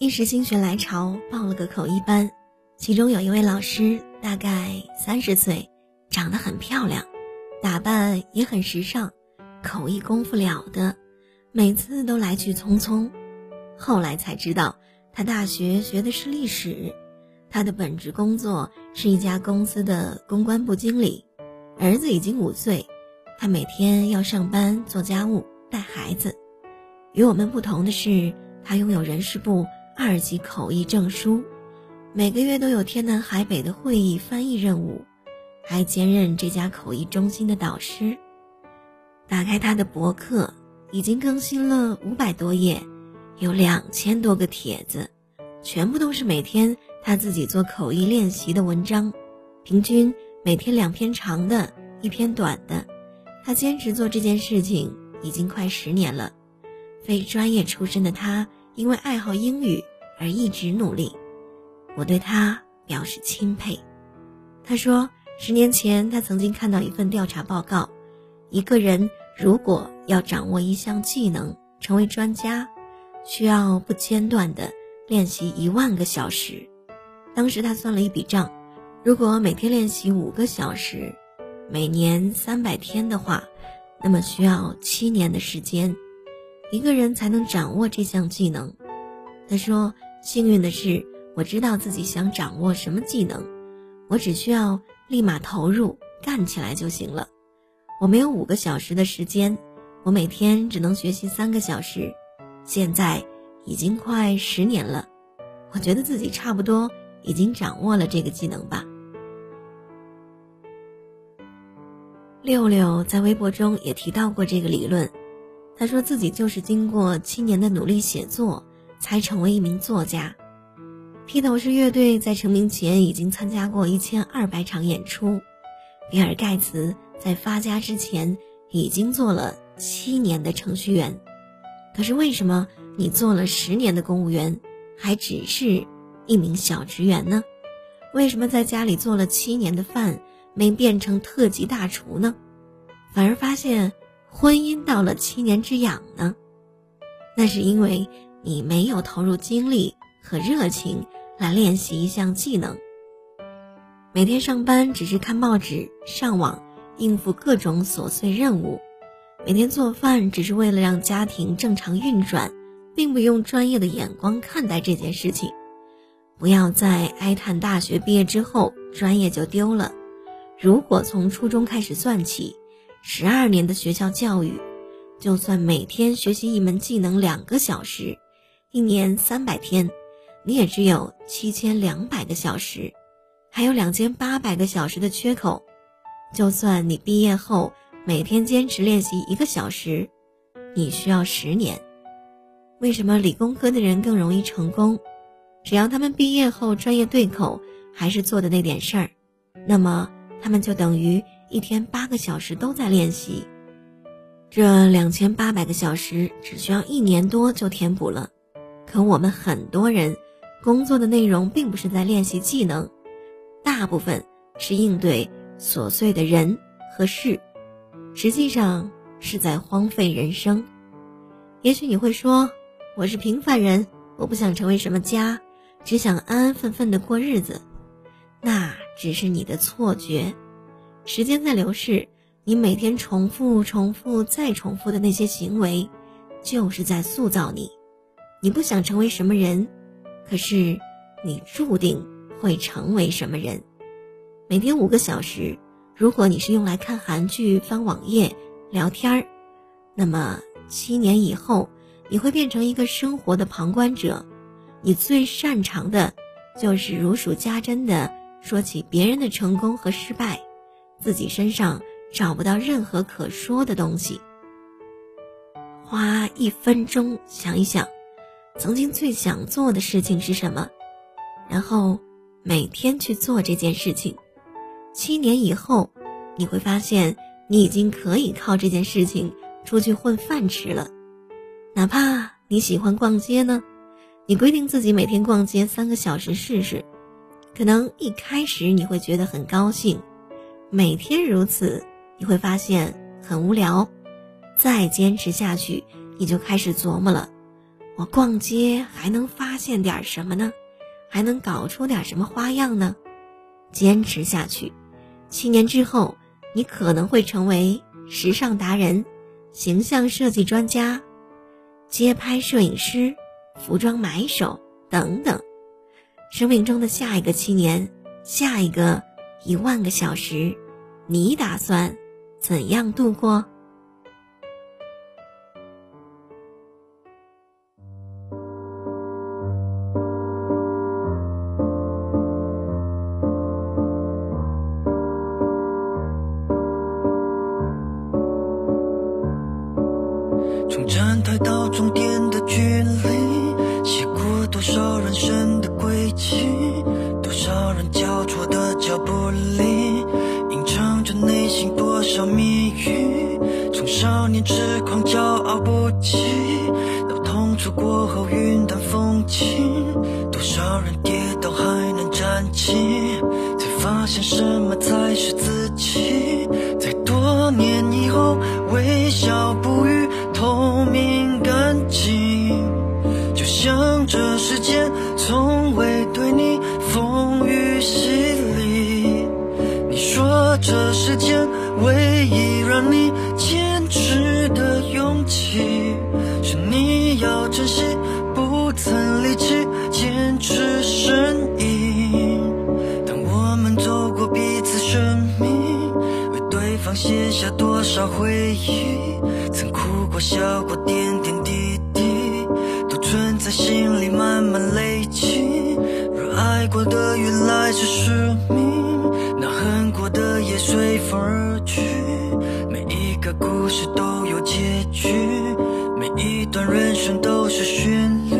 一时心血来潮报了个口译班，其中有一位老师，大概三十岁，长得很漂亮，打扮也很时尚，口译功夫了得，每次都来去匆匆。后来才知道，他大学学的是历史，他的本职工作是一家公司的公关部经理，儿子已经五岁，他每天要上班做家务带孩子。与我们不同的是，他拥有人事部。二级口译证书，每个月都有天南海北的会议翻译任务，还兼任这家口译中心的导师。打开他的博客，已经更新了五百多页，有两千多个帖子，全部都是每天他自己做口译练习的文章，平均每天两篇长的，一篇短的。他坚持做这件事情已经快十年了。非专业出身的他。因为爱好英语而一直努力，我对他表示钦佩。他说，十年前他曾经看到一份调查报告，一个人如果要掌握一项技能，成为专家，需要不间断的练习一万个小时。当时他算了一笔账，如果每天练习五个小时，每年三百天的话，那么需要七年的时间。一个人才能掌握这项技能。他说：“幸运的是，我知道自己想掌握什么技能，我只需要立马投入干起来就行了。我没有五个小时的时间，我每天只能学习三个小时。现在已经快十年了，我觉得自己差不多已经掌握了这个技能吧。”六六在微博中也提到过这个理论。他说自己就是经过七年的努力写作，才成为一名作家。披头士乐队在成名前已经参加过一千二百场演出，比尔盖茨在发家之前已经做了七年的程序员。可是为什么你做了十年的公务员，还只是一名小职员呢？为什么在家里做了七年的饭，没变成特级大厨呢？反而发现。婚姻到了七年之痒呢，那是因为你没有投入精力和热情来练习一项技能。每天上班只是看报纸、上网，应付各种琐碎任务；每天做饭只是为了让家庭正常运转，并不用专业的眼光看待这件事情。不要再哀叹大学毕业之后专业就丢了。如果从初中开始算起。十二年的学校教育，就算每天学习一门技能两个小时，一年三百天，你也只有七千两百个小时，还有两千八百个小时的缺口。就算你毕业后每天坚持练习一个小时，你需要十年。为什么理工科的人更容易成功？只要他们毕业后专业对口，还是做的那点事儿，那么他们就等于。一天八个小时都在练习，这两千八百个小时只需要一年多就填补了。可我们很多人工作的内容并不是在练习技能，大部分是应对琐碎的人和事，实际上是在荒废人生。也许你会说，我是平凡人，我不想成为什么家，只想安安分分的过日子。那只是你的错觉。时间在流逝，你每天重复、重复再重复的那些行为，就是在塑造你。你不想成为什么人，可是你注定会成为什么人。每天五个小时，如果你是用来看韩剧、翻网页、聊天儿，那么七年以后，你会变成一个生活的旁观者。你最擅长的，就是如数家珍的说起别人的成功和失败。自己身上找不到任何可说的东西。花一分钟想一想，曾经最想做的事情是什么，然后每天去做这件事情。七年以后，你会发现你已经可以靠这件事情出去混饭吃了。哪怕你喜欢逛街呢，你规定自己每天逛街三个小时试试，可能一开始你会觉得很高兴。每天如此，你会发现很无聊。再坚持下去，你就开始琢磨了：我逛街还能发现点什么呢？还能搞出点什么花样呢？坚持下去，七年之后，你可能会成为时尚达人、形象设计专家、街拍摄影师、服装买手等等。生命中的下一个七年，下一个一万个小时，你打算怎样度过？从站台到终点的距离，写过多少人生的轨迹，多少人交错的脚步里，隐藏着内心多少谜语。从少年痴狂骄傲不羁，到痛楚过后云淡风轻，多少人跌倒还能站起，才发现什么才是自己。在多年以后，微笑从未对你风雨洗礼。你说这世间唯一让你坚持的勇气，是你要珍惜，不曾离弃，坚持身影。当我们走过彼此生命，为对方写下多少回忆。曾哭过、笑过，点点滴滴在心里，慢慢累积。若爱过的原来是宿命，那恨过的也随风而去。每一个故事都有结局，每一段人生都是序。